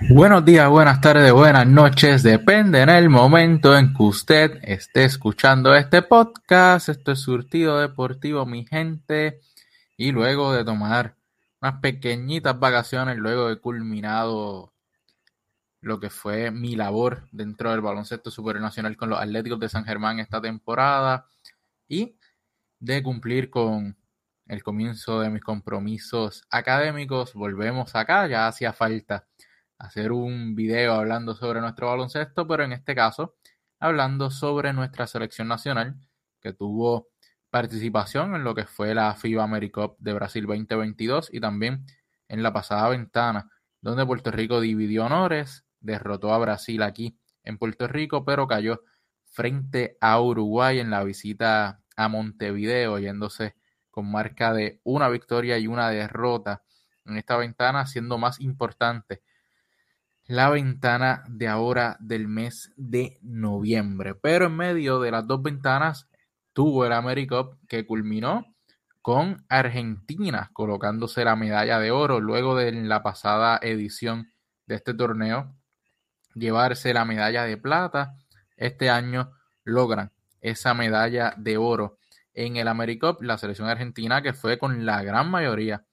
Buenos días, buenas tardes, buenas noches, depende en el momento en que usted esté escuchando este podcast. Esto es Surtido Deportivo, mi gente. Y luego de tomar unas pequeñitas vacaciones, luego de culminado lo que fue mi labor dentro del baloncesto supernacional con los Atléticos de San Germán esta temporada y de cumplir con el comienzo de mis compromisos académicos, volvemos acá, ya hacía falta hacer un video hablando sobre nuestro baloncesto, pero en este caso hablando sobre nuestra selección nacional que tuvo participación en lo que fue la FIBA AmeriCup de Brasil 2022 y también en la pasada ventana, donde Puerto Rico dividió honores, derrotó a Brasil aquí en Puerto Rico, pero cayó frente a Uruguay en la visita a Montevideo, yéndose con marca de una victoria y una derrota en esta ventana, siendo más importante la ventana de ahora del mes de noviembre. Pero en medio de las dos ventanas tuvo el AmeriCup que culminó con Argentina colocándose la medalla de oro luego de la pasada edición de este torneo llevarse la medalla de plata. Este año logran esa medalla de oro en el AmeriCup, la selección argentina que fue con la gran mayoría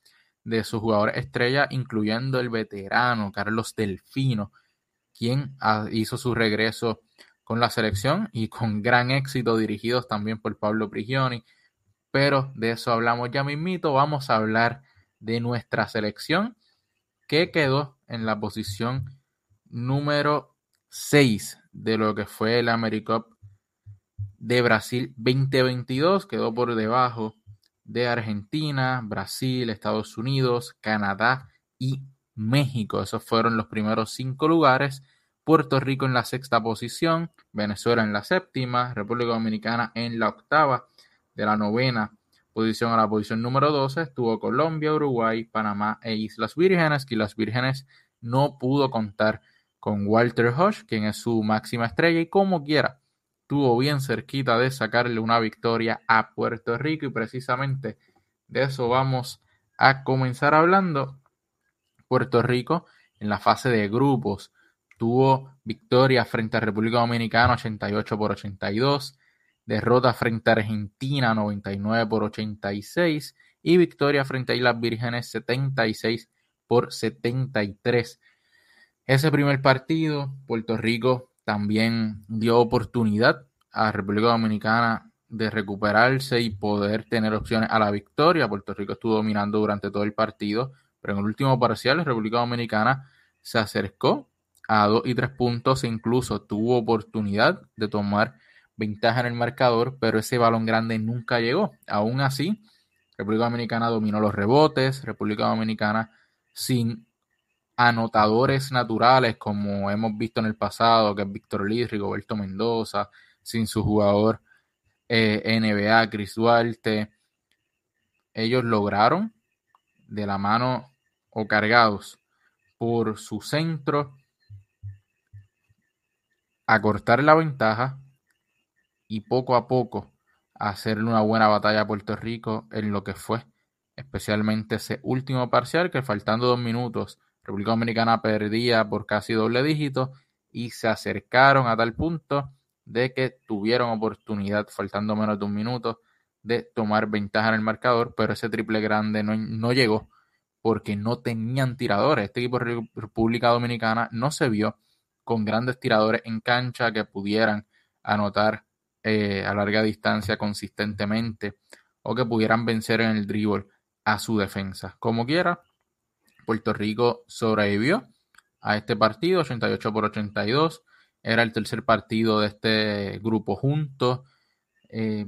de sus jugadores estrella, incluyendo el veterano Carlos Delfino, quien hizo su regreso con la selección y con gran éxito, dirigidos también por Pablo Prigioni. Pero de eso hablamos ya mismito. Vamos a hablar de nuestra selección que quedó en la posición número 6 de lo que fue el AmeriCup de Brasil 2022. Quedó por debajo de Argentina, Brasil, Estados Unidos, Canadá y México. Esos fueron los primeros cinco lugares. Puerto Rico en la sexta posición, Venezuela en la séptima, República Dominicana en la octava, de la novena posición a la posición número 12 estuvo Colombia, Uruguay, Panamá e Islas Vírgenes, que las Vírgenes no pudo contar con Walter Hodge, quien es su máxima estrella, y como quiera, estuvo bien cerquita de sacarle una victoria a Puerto Rico y precisamente de eso vamos a comenzar hablando. Puerto Rico en la fase de grupos tuvo victoria frente a República Dominicana 88 por 82, derrota frente a Argentina 99 por 86 y victoria frente a Islas Vírgenes 76 por 73. Ese primer partido, Puerto Rico también dio oportunidad a República Dominicana de recuperarse y poder tener opciones a la victoria. Puerto Rico estuvo dominando durante todo el partido, pero en el último parcial República Dominicana se acercó a dos y tres puntos e incluso tuvo oportunidad de tomar ventaja en el marcador, pero ese balón grande nunca llegó. Aún así, República Dominicana dominó los rebotes, República Dominicana sin anotadores naturales como hemos visto en el pasado, que es Víctor Liz, Rigoberto Mendoza, sin su jugador eh, NBA, Chris Duarte. Ellos lograron, de la mano o cargados por su centro, acortar la ventaja y poco a poco hacerle una buena batalla a Puerto Rico en lo que fue especialmente ese último parcial que faltando dos minutos República Dominicana perdía por casi doble dígito y se acercaron a tal punto de que tuvieron oportunidad, faltando menos de un minuto, de tomar ventaja en el marcador, pero ese triple grande no, no llegó porque no tenían tiradores. Este equipo de República Dominicana no se vio con grandes tiradores en cancha que pudieran anotar eh, a larga distancia consistentemente o que pudieran vencer en el dribble a su defensa. Como quiera, Puerto Rico sobrevivió a este partido, 88 por 82. Era el tercer partido de este grupo junto. Eh,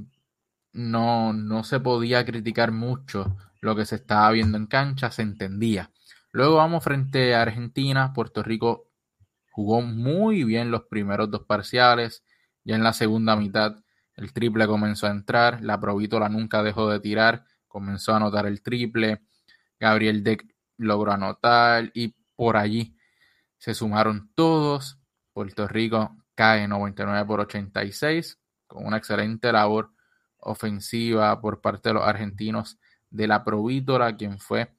no, no se podía criticar mucho lo que se estaba viendo en cancha, se entendía. Luego vamos frente a Argentina. Puerto Rico jugó muy bien los primeros dos parciales. Ya en la segunda mitad el triple comenzó a entrar. La Provítola nunca dejó de tirar. Comenzó a anotar el triple. Gabriel Deck logró anotar y por allí se sumaron todos. Puerto Rico cae 99 por 86 con una excelente labor ofensiva por parte de los argentinos de la Provítora, quien fue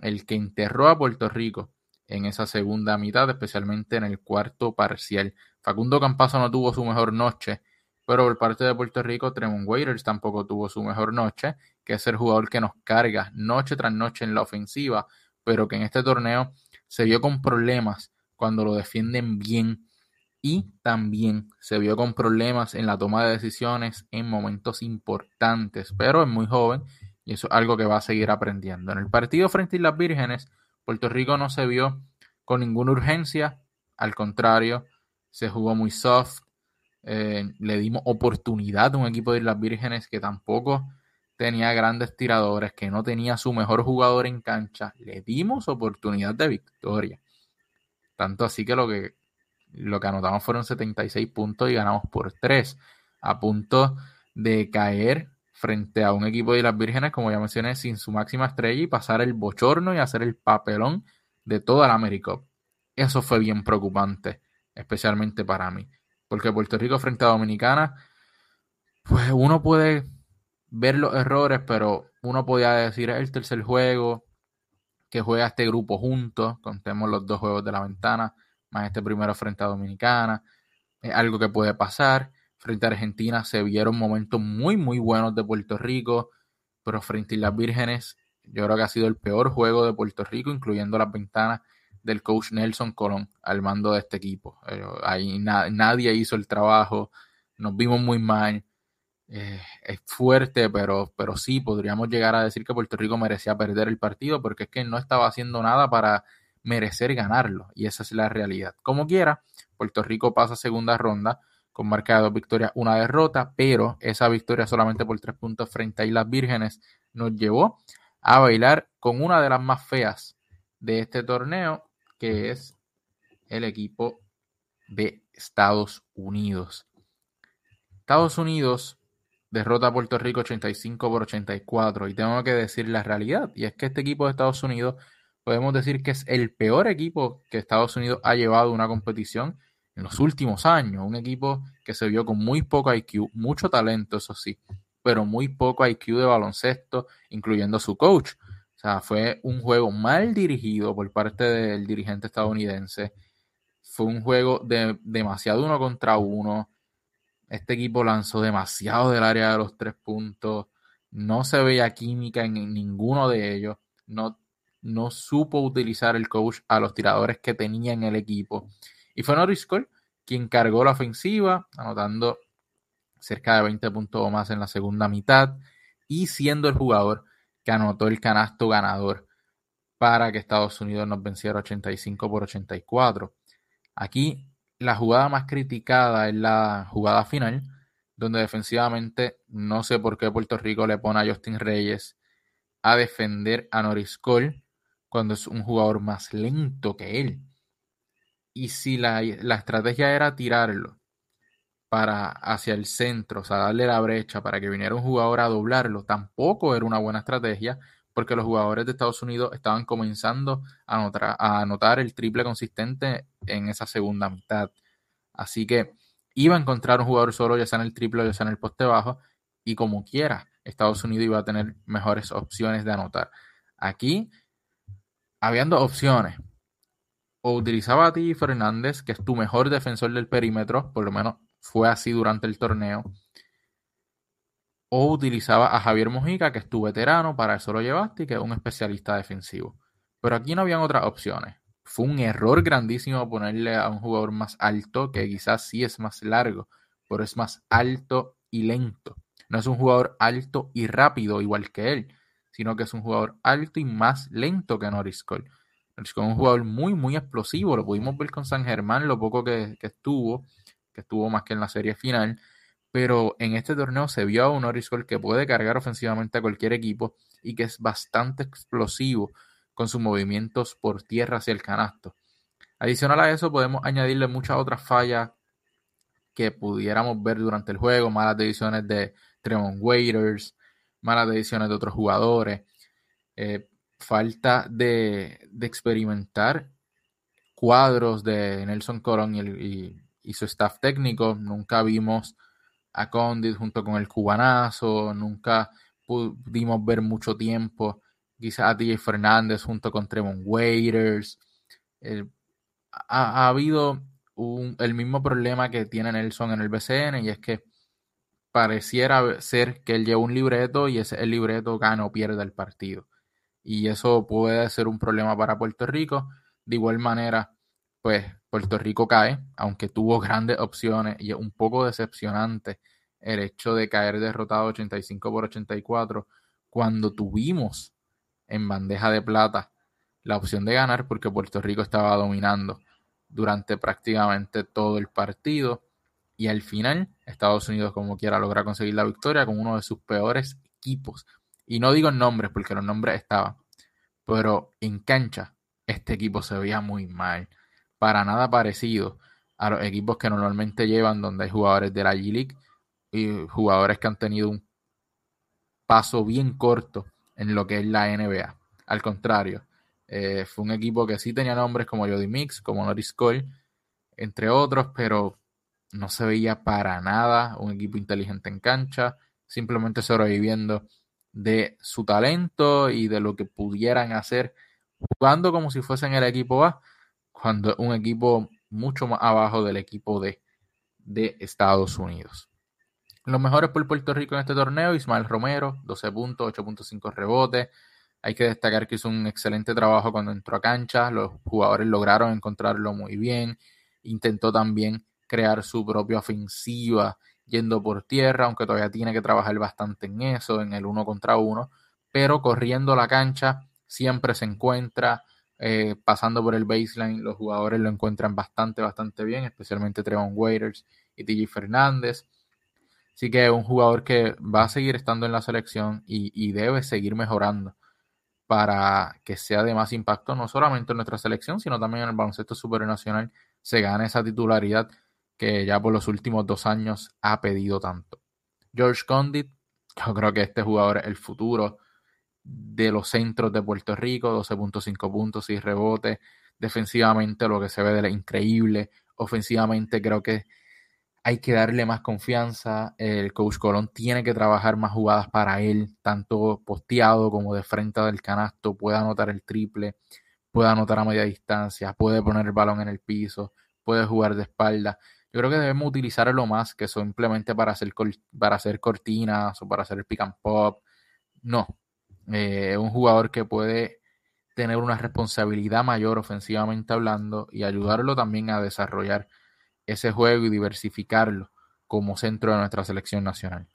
el que enterró a Puerto Rico en esa segunda mitad, especialmente en el cuarto parcial. Facundo Campazo no tuvo su mejor noche, pero por parte de Puerto Rico, Tremont Waiters tampoco tuvo su mejor noche, que es el jugador que nos carga noche tras noche en la ofensiva, pero que en este torneo se vio con problemas cuando lo defienden bien y también se vio con problemas en la toma de decisiones en momentos importantes, pero es muy joven y eso es algo que va a seguir aprendiendo. En el partido frente a las Vírgenes, Puerto Rico no se vio con ninguna urgencia, al contrario, se jugó muy soft, eh, le dimos oportunidad a un equipo de Islas Vírgenes que tampoco tenía grandes tiradores, que no tenía su mejor jugador en cancha, le dimos oportunidad de victoria. Tanto así que lo que, lo que anotamos fueron 76 puntos y ganamos por 3, a punto de caer frente a un equipo de las Vírgenes, como ya mencioné, sin su máxima estrella y pasar el bochorno y hacer el papelón de toda la América. Eso fue bien preocupante, especialmente para mí porque Puerto Rico frente a Dominicana, pues uno puede ver los errores, pero uno podía decir es el tercer juego que juega este grupo juntos, contemos los dos juegos de la ventana, más este primero frente a Dominicana, es algo que puede pasar. Frente a Argentina se vieron momentos muy, muy buenos de Puerto Rico, pero frente a las Vírgenes, yo creo que ha sido el peor juego de Puerto Rico, incluyendo las ventanas del coach Nelson Colón al mando de este equipo. Eh, ahí nadie hizo el trabajo, nos vimos muy mal. Eh, es fuerte, pero, pero sí podríamos llegar a decir que Puerto Rico merecía perder el partido porque es que no estaba haciendo nada para merecer ganarlo y esa es la realidad. Como quiera, Puerto Rico pasa segunda ronda con marca de dos victorias, una derrota, pero esa victoria solamente por tres puntos frente a Islas Vírgenes nos llevó a bailar con una de las más feas de este torneo que es el equipo de Estados Unidos. Estados Unidos derrota a Puerto Rico 85 por 84 y tengo que decir la realidad y es que este equipo de Estados Unidos podemos decir que es el peor equipo que Estados Unidos ha llevado a una competición en los últimos años, un equipo que se vio con muy poco IQ, mucho talento eso sí, pero muy poco IQ de baloncesto, incluyendo su coach. O sea, fue un juego mal dirigido por parte del dirigente estadounidense. Fue un juego de demasiado uno contra uno. Este equipo lanzó demasiado del área de los tres puntos. No se veía química en ninguno de ellos. No, no supo utilizar el coach a los tiradores que tenía en el equipo. Y fue Norris Cole quien cargó la ofensiva, anotando cerca de 20 puntos o más en la segunda mitad y siendo el jugador que anotó el canasto ganador para que Estados Unidos nos venciera 85 por 84. Aquí la jugada más criticada es la jugada final, donde defensivamente no sé por qué Puerto Rico le pone a Justin Reyes a defender a Norris Cole cuando es un jugador más lento que él. Y si la, la estrategia era tirarlo para hacia el centro, o sea, darle la brecha para que viniera un jugador a doblarlo, tampoco era una buena estrategia porque los jugadores de Estados Unidos estaban comenzando a a anotar el triple consistente en esa segunda mitad. Así que iba a encontrar un jugador solo, ya sea en el triple, ya sea en el poste bajo, y como quiera, Estados Unidos iba a tener mejores opciones de anotar. Aquí, habiendo opciones, o utilizaba a ti Fernández, que es tu mejor defensor del perímetro, por lo menos fue así durante el torneo. O utilizaba a Javier Mojica, que es tu veterano, para eso lo llevaste y que es un especialista defensivo. Pero aquí no habían otras opciones. Fue un error grandísimo ponerle a un jugador más alto, que quizás sí es más largo, pero es más alto y lento. No es un jugador alto y rápido igual que él, sino que es un jugador alto y más lento que Norris Cole. Norris Cole es un jugador muy, muy explosivo. Lo pudimos ver con San Germán, lo poco que estuvo que estuvo más que en la serie final, pero en este torneo se vio a un Norris que puede cargar ofensivamente a cualquier equipo y que es bastante explosivo con sus movimientos por tierra hacia el canasto. Adicional a eso, podemos añadirle muchas otras fallas que pudiéramos ver durante el juego, malas decisiones de Tremont Waiters, malas decisiones de otros jugadores, eh, falta de, experimentar cuadros de Nelson Colón y, y su staff técnico. Nunca vimos a Condit junto con el cubanazo, nunca pudimos ver mucho tiempo quizás a DJ Fernández junto con Tremont Waiters. ha, habido el mismo problema que tiene Nelson en el BCN y es que pareciera ser que él lleva un libreto y ese el libreto gana o pierde el partido. Y eso puede ser un problema para Puerto Rico. De igual manera, pues Puerto Rico cae, aunque tuvo grandes opciones y es un poco decepcionante el hecho de caer derrotado 85 por 84 cuando tuvimos en bandeja de plata la opción de ganar porque Puerto Rico estaba dominando durante prácticamente todo el partido y al final Estados Unidos como quiera logra conseguir la victoria con uno de sus peores equipos. Y no digo nombres porque los nombres estaban, pero en cancha este equipo se veía muy mal, para nada parecido a los equipos que normalmente llevan donde hay jugadores de la G-League y jugadores que han tenido un paso bien corto en lo que es la NBA. Al contrario, eh, fue un equipo que sí tenía nombres como Jody Mix, como Norris Cole, entre otros, pero no se veía para nada un equipo inteligente en cancha, simplemente sobreviviendo de su talento y de lo que pudieran hacer jugando como si fuesen el equipo A, cuando un equipo mucho más abajo del equipo D de Estados Unidos. Los mejores por Puerto Rico en este torneo, Ismael Romero, 12 puntos, 8.5 rebotes, hay que destacar que hizo un excelente trabajo cuando entró a cancha, los jugadores lograron encontrarlo muy bien, intentó también crear su propia ofensiva yendo por tierra, aunque todavía tiene que trabajar bastante en eso, en el uno contra uno, pero corriendo la cancha siempre se encuentra, eh, pasando por el baseline, los jugadores lo encuentran bastante, bastante bien, especialmente Trevon Waiters y TJ Fernández. Así que es un jugador que va a seguir estando en la selección y debe seguir mejorando para que sea de más impacto no solamente en nuestra selección, sino también en el baloncesto supernacional se gane esa titularidad que ya por los últimos dos años ha pedido tanto. George Condit, yo creo que este jugador es el futuro de los centros de Puerto Rico, 12.5 puntos y rebote. Defensivamente lo que se ve de increíble. Ofensivamente creo que hay que darle más confianza. El coach Colón tiene que trabajar más jugadas para él, tanto posteado como de frente del canasto. Puede anotar el triple, puede anotar a media distancia, puede poner el balón en el piso, puede jugar de espalda. Yo creo que debemos utilizarlo más que simplemente para hacer, para hacer cortinas o para hacer el pick and pop. No, eh, un jugador que puede tener una responsabilidad mayor ofensivamente hablando y ayudarlo también a desarrollar ese juego y diversificarlo como centro de nuestra selección nacional.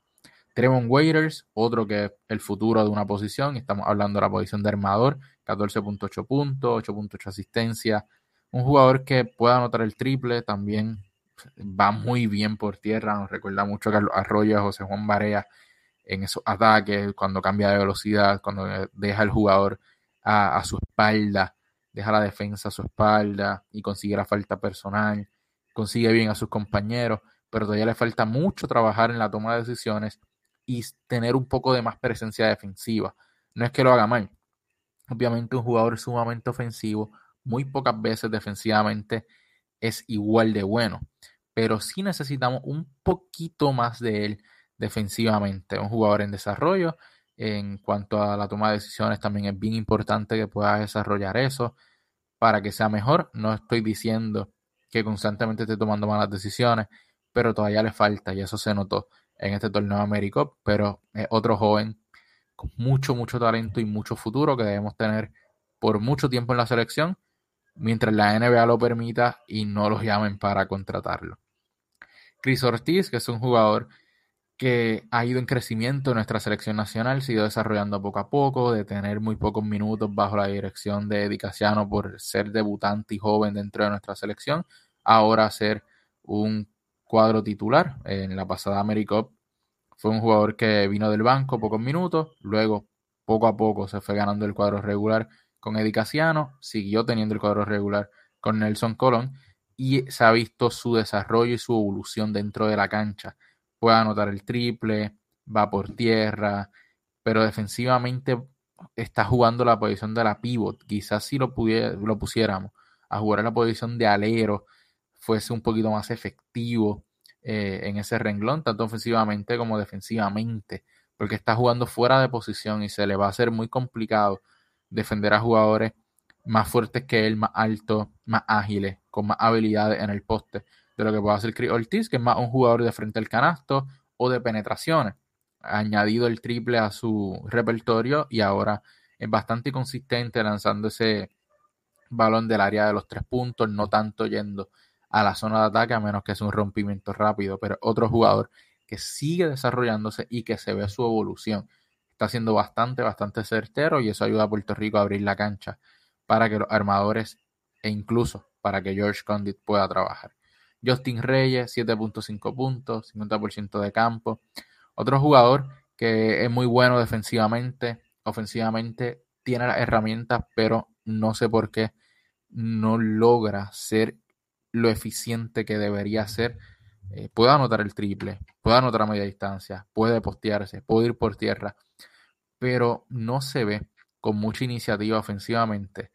Tremont Waiters, otro que es el futuro de una posición, estamos hablando de la posición de armador, 14.8 puntos, 8.8 asistencia, un jugador que pueda anotar el triple, también va muy bien por tierra, nos recuerda mucho a Carlos Arroyo, a José Juan Barea en esos ataques, cuando cambia de velocidad, cuando deja el jugador a su espalda, deja la defensa a su espalda y consigue la falta personal consigue bien a sus compañeros, pero todavía le falta mucho trabajar en la toma de decisiones y tener un poco de más presencia defensiva. No es que lo haga mal. Obviamente un jugador sumamente ofensivo, muy pocas veces defensivamente es igual de bueno, pero sí necesitamos un poquito más de él defensivamente. Un jugador en desarrollo, en cuanto a la toma de decisiones, también es bien importante que pueda desarrollar eso para que sea mejor. No estoy diciendo que constantemente esté tomando malas decisiones, pero todavía le falta y eso se notó en este torneo Américo, pero es otro joven con mucho, mucho talento y mucho futuro que debemos tener por mucho tiempo en la selección, mientras la NBA lo permita y no los llamen para contratarlo. Chris Ortiz, que es un jugador que ha ido en crecimiento en nuestra selección nacional, se desarrollando poco a poco, de tener muy pocos minutos bajo la dirección de Eddie por ser debutante y joven dentro de nuestra selección, ahora ser un cuadro titular. En la pasada AmeriCup fue un jugador que vino del banco pocos minutos, luego poco a poco se fue ganando el cuadro regular con Eddie siguió teniendo el cuadro regular con Nelson Colón y se ha visto su desarrollo y su evolución dentro de la cancha puede anotar el triple, va por tierra, pero defensivamente está jugando la posición de la pivot. Quizás si lo, lo pusiéramos a jugar en la posición de alero, fuese un poquito más efectivo eh, en ese renglón, tanto ofensivamente como defensivamente, porque está jugando fuera de posición y se le va a hacer muy complicado defender a jugadores más fuertes que él, más altos, más ágiles, con más habilidades en el poste de lo que puede hacer Chris Ortiz, que es más un jugador de frente al canasto o de penetraciones. Ha añadido el triple a su repertorio y ahora es bastante consistente lanzando ese balón del área de los tres puntos, no tanto yendo a la zona de ataque, a menos que sea un rompimiento rápido, pero otro jugador que sigue desarrollándose y que se ve su evolución. Está siendo bastante, bastante certero y eso ayuda a Puerto Rico a abrir la cancha para que los armadores e incluso para que George Condit pueda trabajar. Justin Reyes, 7.5 puntos, 50% de campo. Otro jugador que es muy bueno defensivamente, ofensivamente tiene las herramientas, pero no sé por qué no logra ser lo eficiente que debería ser. Eh, puede anotar el triple, puede anotar a media distancia, puede postearse, puede ir por tierra, pero no se ve con mucha iniciativa ofensivamente.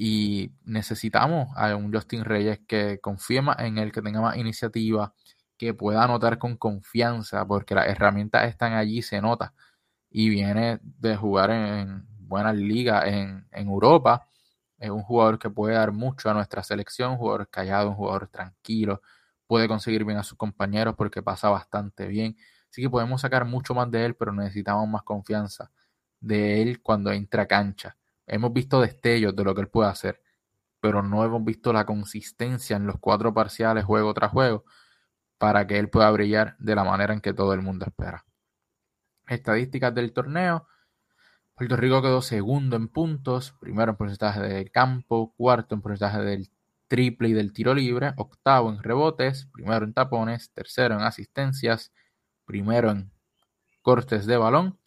Y necesitamos a un Justin Reyes que confíe más en él, que tenga más iniciativa, que pueda anotar con confianza, porque las herramientas están allí, se nota. Y viene de jugar en buenas ligas en, Europa es un jugador que puede dar mucho a nuestra selección, un jugador callado, un jugador tranquilo, puede conseguir bien a sus compañeros porque pasa bastante bien. Así que podemos sacar mucho más de él, pero necesitamos más confianza de él cuando entra a cancha. Hemos visto destellos de lo que él puede hacer, pero no hemos visto la consistencia en los cuatro parciales, juego tras juego, para que él pueda brillar de la manera en que todo el mundo espera. Estadísticas del torneo. Puerto Rico quedó segundo en puntos, primero en porcentaje de campo, cuarto en porcentaje del triple y del tiro libre, octavo en rebotes, primero en tapones, tercero en asistencias, primero en cortes de balón,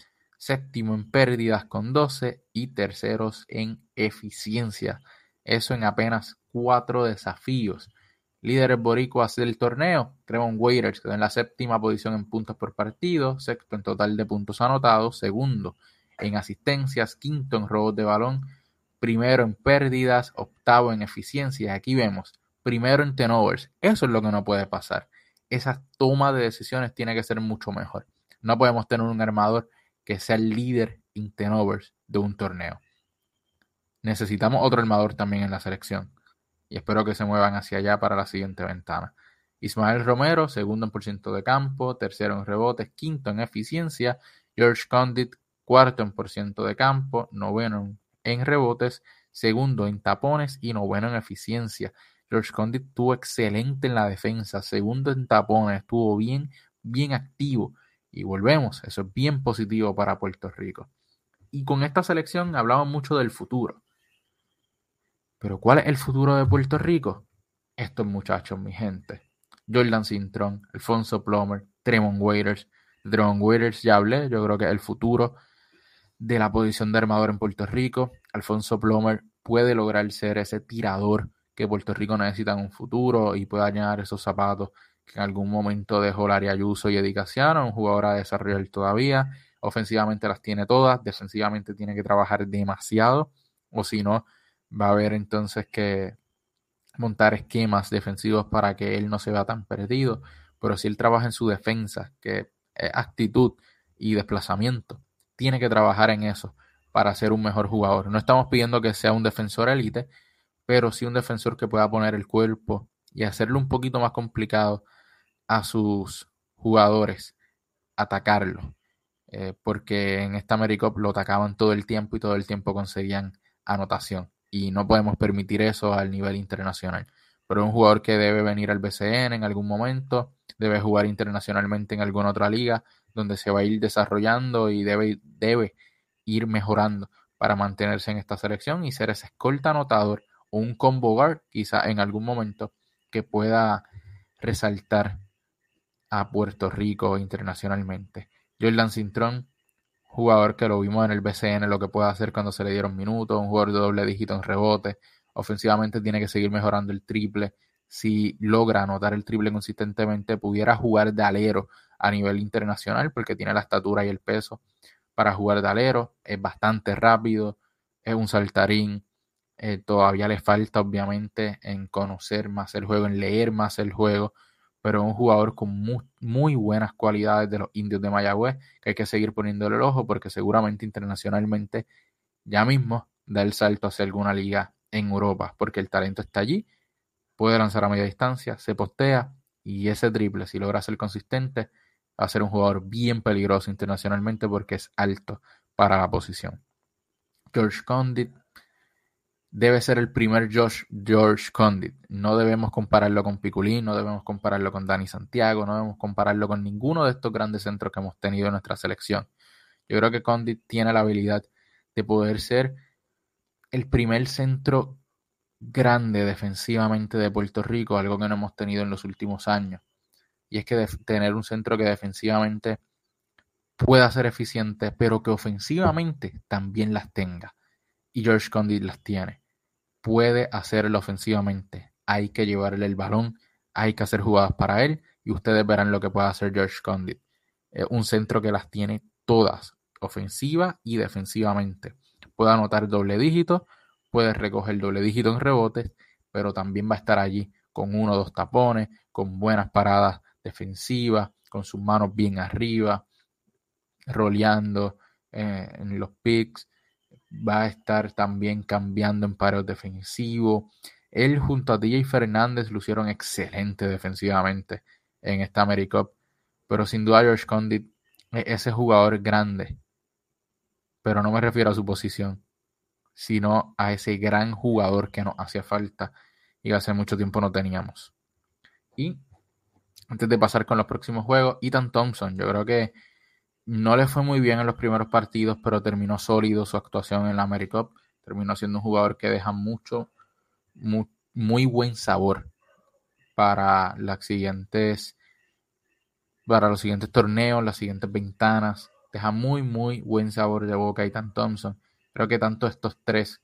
séptimo en pérdidas con 12 y terceros en eficiencia. Eso en apenas cuatro desafíos. Líderes boricuas del torneo, Trevon Waiters quedó en la séptima posición en puntos por partido, sexto en total de puntos anotados, segundo en asistencias, quinto en robos de balón, primero en pérdidas, octavo en eficiencia. Aquí vemos, primero en turnovers. Eso es lo que no puede pasar. Esa toma de decisiones tiene que ser mucho mejor. No podemos tener un armador que sea el líder en turnovers de un torneo. Necesitamos otro armador también en la selección. Y espero que se muevan hacia allá para la siguiente ventana. Ismael Romero, segundo en por ciento de campo, tercero en rebotes, quinto en eficiencia. George Condit, cuarto en por ciento de campo, noveno en rebotes, segundo en tapones y noveno en eficiencia. George Condit estuvo excelente en la defensa, segundo en tapones, estuvo bien, bien activo. Y volvemos, eso es bien positivo para Puerto Rico. Y con esta selección hablamos mucho del futuro. Pero ¿cuál es el futuro de Puerto Rico? Estos muchachos, mi gente. Jordan Cintrón, Alfonso Plomer, Tremont Waiters. Tremont Waiters ya hablé, yo creo que es el futuro de la posición de armador en Puerto Rico. Alfonso Plomer puede lograr ser ese tirador que Puerto Rico necesita en un futuro y pueda llenar esos zapatos en algún momento dejó Laria Ayuso y Edicaciano, un jugador a desarrollar todavía. Ofensivamente las tiene todas, defensivamente tiene que trabajar demasiado, o si no, va a haber entonces que montar esquemas defensivos para que él no se vea tan perdido. Pero si él trabaja en su defensa, que es actitud y desplazamiento, tiene que trabajar en eso para ser un mejor jugador. No estamos pidiendo que sea un defensor élite, pero sí un defensor que pueda poner el cuerpo y hacerlo un poquito más complicado a sus jugadores atacarlo. Eh, porque en esta AmeriCup lo atacaban todo el tiempo y todo el tiempo conseguían anotación. Y no podemos permitir eso al nivel internacional. Pero un jugador que debe venir al BCN en algún momento, debe jugar internacionalmente en alguna otra liga, donde se va a ir desarrollando y debe, debe ir mejorando para mantenerse en esta selección y ser ese escolta anotador o un combo guard quizá en algún momento que pueda resaltar a Puerto Rico internacionalmente. Jordan Cintrón, jugador que lo vimos en el BCN, lo que puede hacer cuando se le dieron minutos, un jugador de doble dígito en rebote, ofensivamente tiene que seguir mejorando el triple, si logra anotar el triple consistentemente, pudiera jugar de alero a nivel internacional porque tiene la estatura y el peso. Para jugar de alero, es bastante rápido, es un saltarín, eh, todavía le falta obviamente en conocer más el juego, en leer más el juego, pero es un jugador con muy, muy buenas cualidades de los indios de Mayagüez que hay que seguir poniéndole el ojo porque seguramente internacionalmente ya mismo da el salto hacia alguna liga en Europa, porque el talento está allí, puede lanzar a media distancia, se postea y ese triple, si logra ser consistente, va a ser un jugador bien peligroso internacionalmente porque es alto para la posición. George Condit debe ser el primer George, Condit. No debemos compararlo con Piculín, no debemos compararlo con Dani Santiago, no debemos compararlo con ninguno de estos grandes centros que hemos tenido en nuestra selección. Yo creo que Condit tiene la habilidad de poder ser el primer centro grande defensivamente de Puerto Rico, algo que no hemos tenido en los últimos años. Y es que tener un centro que defensivamente pueda ser eficiente, pero que ofensivamente también las tenga. Y George Condit las tiene. Puede hacerlo ofensivamente. Hay que llevarle el balón, hay que hacer jugadas para él y ustedes verán lo que puede hacer George Condit. un centro que las tiene todas, ofensiva y defensivamente. Puede anotar doble dígito, puede recoger doble dígito en rebotes, pero también va a estar allí con uno o dos tapones, con buenas paradas defensivas, con sus manos bien arriba, roleando eh, en los picks. Va a estar también cambiando en paros defensivos. Él junto a DJ Fernández lucieron excelente defensivamente en esta AmeriCup. Pero sin duda George Condit es ese jugador grande. Pero no me refiero a su posición, sino a ese gran jugador que nos hacía falta y hace mucho tiempo no teníamos. Y antes de pasar con los próximos juegos, Ethan Thompson, yo creo que no le fue muy bien en los primeros partidos, pero terminó sólido su actuación en la AmeriCup. Terminó siendo un jugador que deja mucho, muy, buen sabor para las siguientes, para los siguientes torneos, las siguientes ventanas. Deja muy, muy buen sabor de boca Ethan Thompson. Creo que tanto estos tres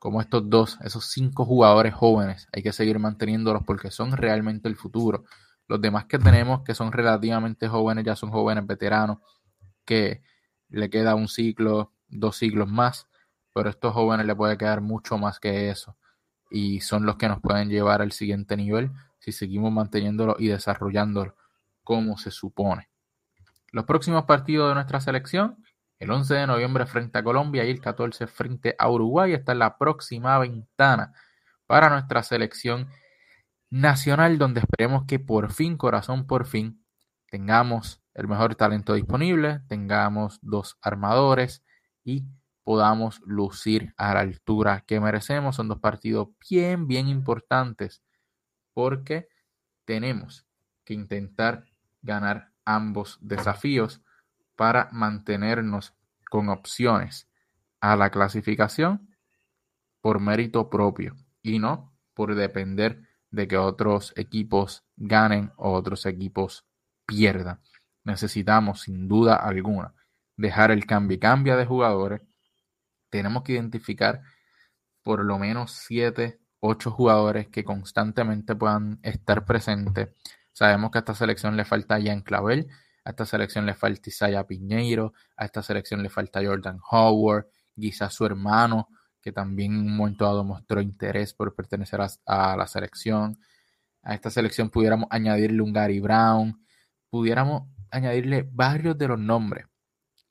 como estos dos, esos cinco jugadores jóvenes, hay que seguir manteniéndolos porque son realmente el futuro. Los demás que tenemos, que son relativamente jóvenes, ya son jóvenes veteranos, que le queda un ciclo, dos ciclos más, pero a estos jóvenes le puede quedar mucho más que eso. Y son los que nos pueden llevar al siguiente nivel si seguimos manteniéndolo y desarrollándolo como se supone. Los próximos partidos de nuestra selección, el 11 de noviembre frente a Colombia y el 14 frente a Uruguay. Esta es la próxima ventana para nuestra selección nacional donde esperemos que por fin, corazón por fin, tengamos el mejor talento disponible, tengamos dos armadores y podamos lucir a la altura que merecemos. Son dos partidos bien, bien importantes porque tenemos que intentar ganar ambos desafíos para mantenernos con opciones a la clasificación por mérito propio y no por depender de que otros equipos ganen o otros equipos pierdan. Necesitamos, sin duda alguna, dejar el cambio y cambia de jugadores. Tenemos que identificar por lo menos 7, 8 jugadores que constantemente puedan estar presentes. Sabemos que a esta selección le falta Ian Clavel, a esta selección le falta Isaiah Piñeiro, a esta selección le falta Jordan Howard, quizás su hermano que también en un momento dado mostró interés por pertenecer a, la selección. A esta selección pudiéramos añadirle un Gary Brown, pudiéramos añadirle varios de los nombres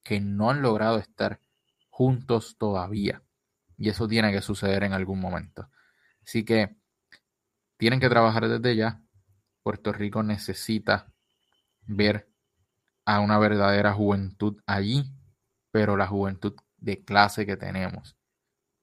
que no han logrado estar juntos todavía. Y eso tiene que suceder en algún momento. Así que tienen que trabajar desde ya. Puerto Rico necesita ver a una verdadera juventud allí, pero la juventud de clase que tenemos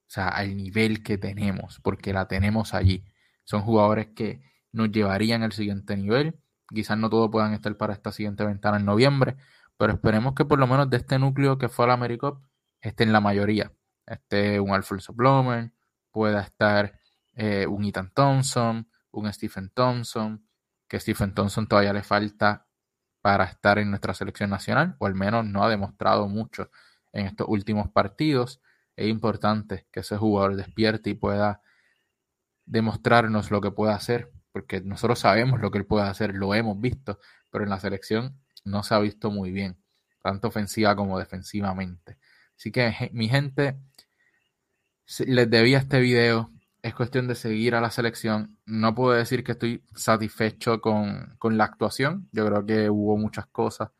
o sea, al nivel que tenemos, porque la tenemos allí. Son jugadores que nos llevarían al siguiente nivel. Quizás no todos puedan estar para esta siguiente ventana en noviembre, pero esperemos que por lo menos de este núcleo que fue la AmeriCup en la mayoría. Esté un Alfonso Blomer, pueda estar eh, un Ethan Thompson, un Stephen Thompson, que Stephen Thompson todavía le falta para estar en nuestra selección nacional, o al menos no ha demostrado mucho en estos últimos partidos es importante que ese jugador despierte y pueda demostrarnos lo que puede hacer, porque nosotros sabemos lo que él puede hacer, lo hemos visto, pero en la selección no se ha visto muy bien, tanto ofensiva como defensivamente. Así que mi gente, les debía este video, es cuestión de seguir a la selección. No puedo decir que estoy satisfecho con, con la actuación, yo creo que hubo muchas cosas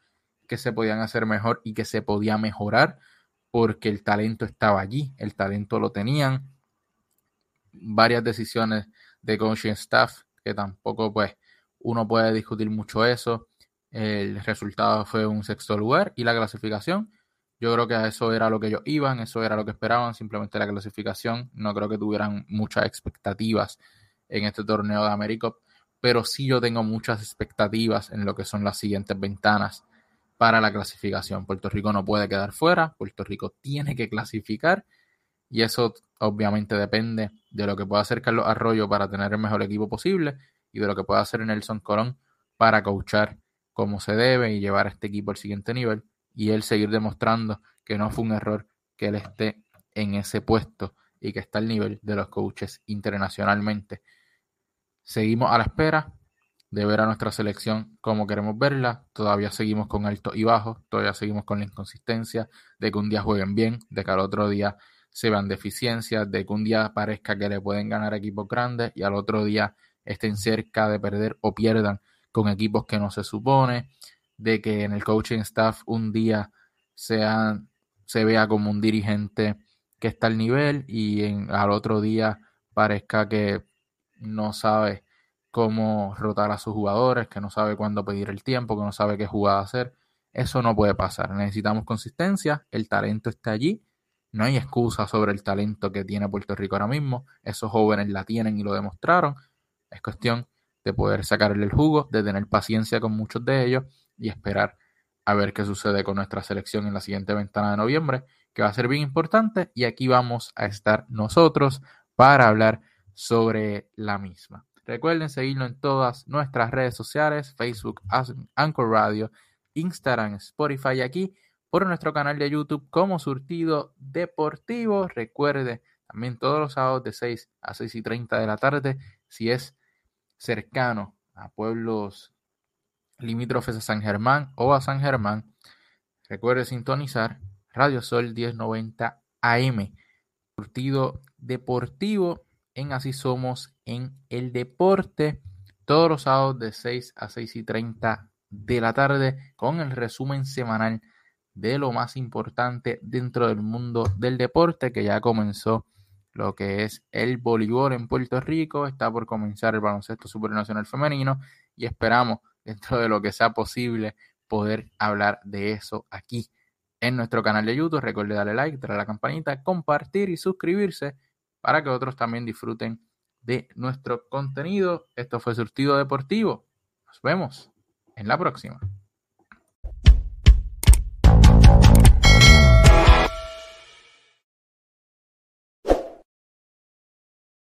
que se podían hacer mejor y que se podía mejorar porque el talento estaba allí, el talento lo tenían. Varias decisiones de coaching staff que tampoco pues uno puede discutir mucho eso. El resultado fue un sexto lugar y la clasificación. Yo creo que a eso era lo que ellos iban, eso era lo que esperaban, simplemente la clasificación. No creo que tuvieran muchas expectativas en este torneo de América, pero sí yo tengo muchas expectativas en lo que son las siguientes ventanas para la clasificación. Puerto Rico no puede quedar fuera, Puerto Rico tiene que clasificar y eso obviamente depende de lo que pueda hacer Carlos Arroyo para tener el mejor equipo posible y de lo que pueda hacer Nelson Colón para coachar como se debe y llevar a este equipo al siguiente nivel y él seguir demostrando que no fue un error que él esté en ese puesto y que está al nivel de los coaches internacionalmente. Seguimos a la espera de ver a nuestra selección como queremos verla. Todavía seguimos con altos y bajos, todavía seguimos con la inconsistencia de que un día jueguen bien, de que al otro día se vean deficiencias, de que un día parezca que le pueden ganar equipos grandes y al otro día estén cerca de perder o pierdan con equipos que no se supone, de que en el coaching staff un día sean, se vea como un dirigente que está al nivel y en, al otro día parezca que no sabe cómo rotar a sus jugadores, que no sabe cuándo pedir el tiempo, que no sabe qué jugada hacer. Eso no puede pasar. Necesitamos consistencia, el talento está allí no hay excusa sobre el talento que tiene Puerto Rico ahora mismo. Esos jóvenes la tienen y lo demostraron. Es cuestión de poder sacarle el jugo, de tener paciencia con muchos de ellos y esperar a ver qué sucede con nuestra selección en la siguiente ventana de noviembre, que va a ser bien importante. Y aquí vamos a estar nosotros para hablar sobre la misma. Recuerden seguirnos en todas nuestras redes sociales, Facebook, Anchor Radio, Instagram, Spotify aquí por nuestro canal de YouTube como Surtido Deportivo. Recuerde también todos los sábados de 6 a 6 y 30 de la tarde, si es cercano a pueblos limítrofes a San Germán o a San Germán, recuerde sintonizar Radio Sol 1090 AM. Surtido Deportivo en Así Somos en el Deporte. Todos los sábados de 6 a 6 y 30 de la tarde con el resumen semanal de lo más importante dentro del mundo del deporte, que ya comenzó lo que es el voleibol en Puerto Rico, está por comenzar el baloncesto supernacional femenino y esperamos dentro de lo que sea posible poder hablar de eso aquí en nuestro canal de YouTube. Recuerde darle like, darle la campanita, compartir y suscribirse para que otros también disfruten de nuestro contenido. Esto fue Surtido Deportivo. Nos vemos en la próxima.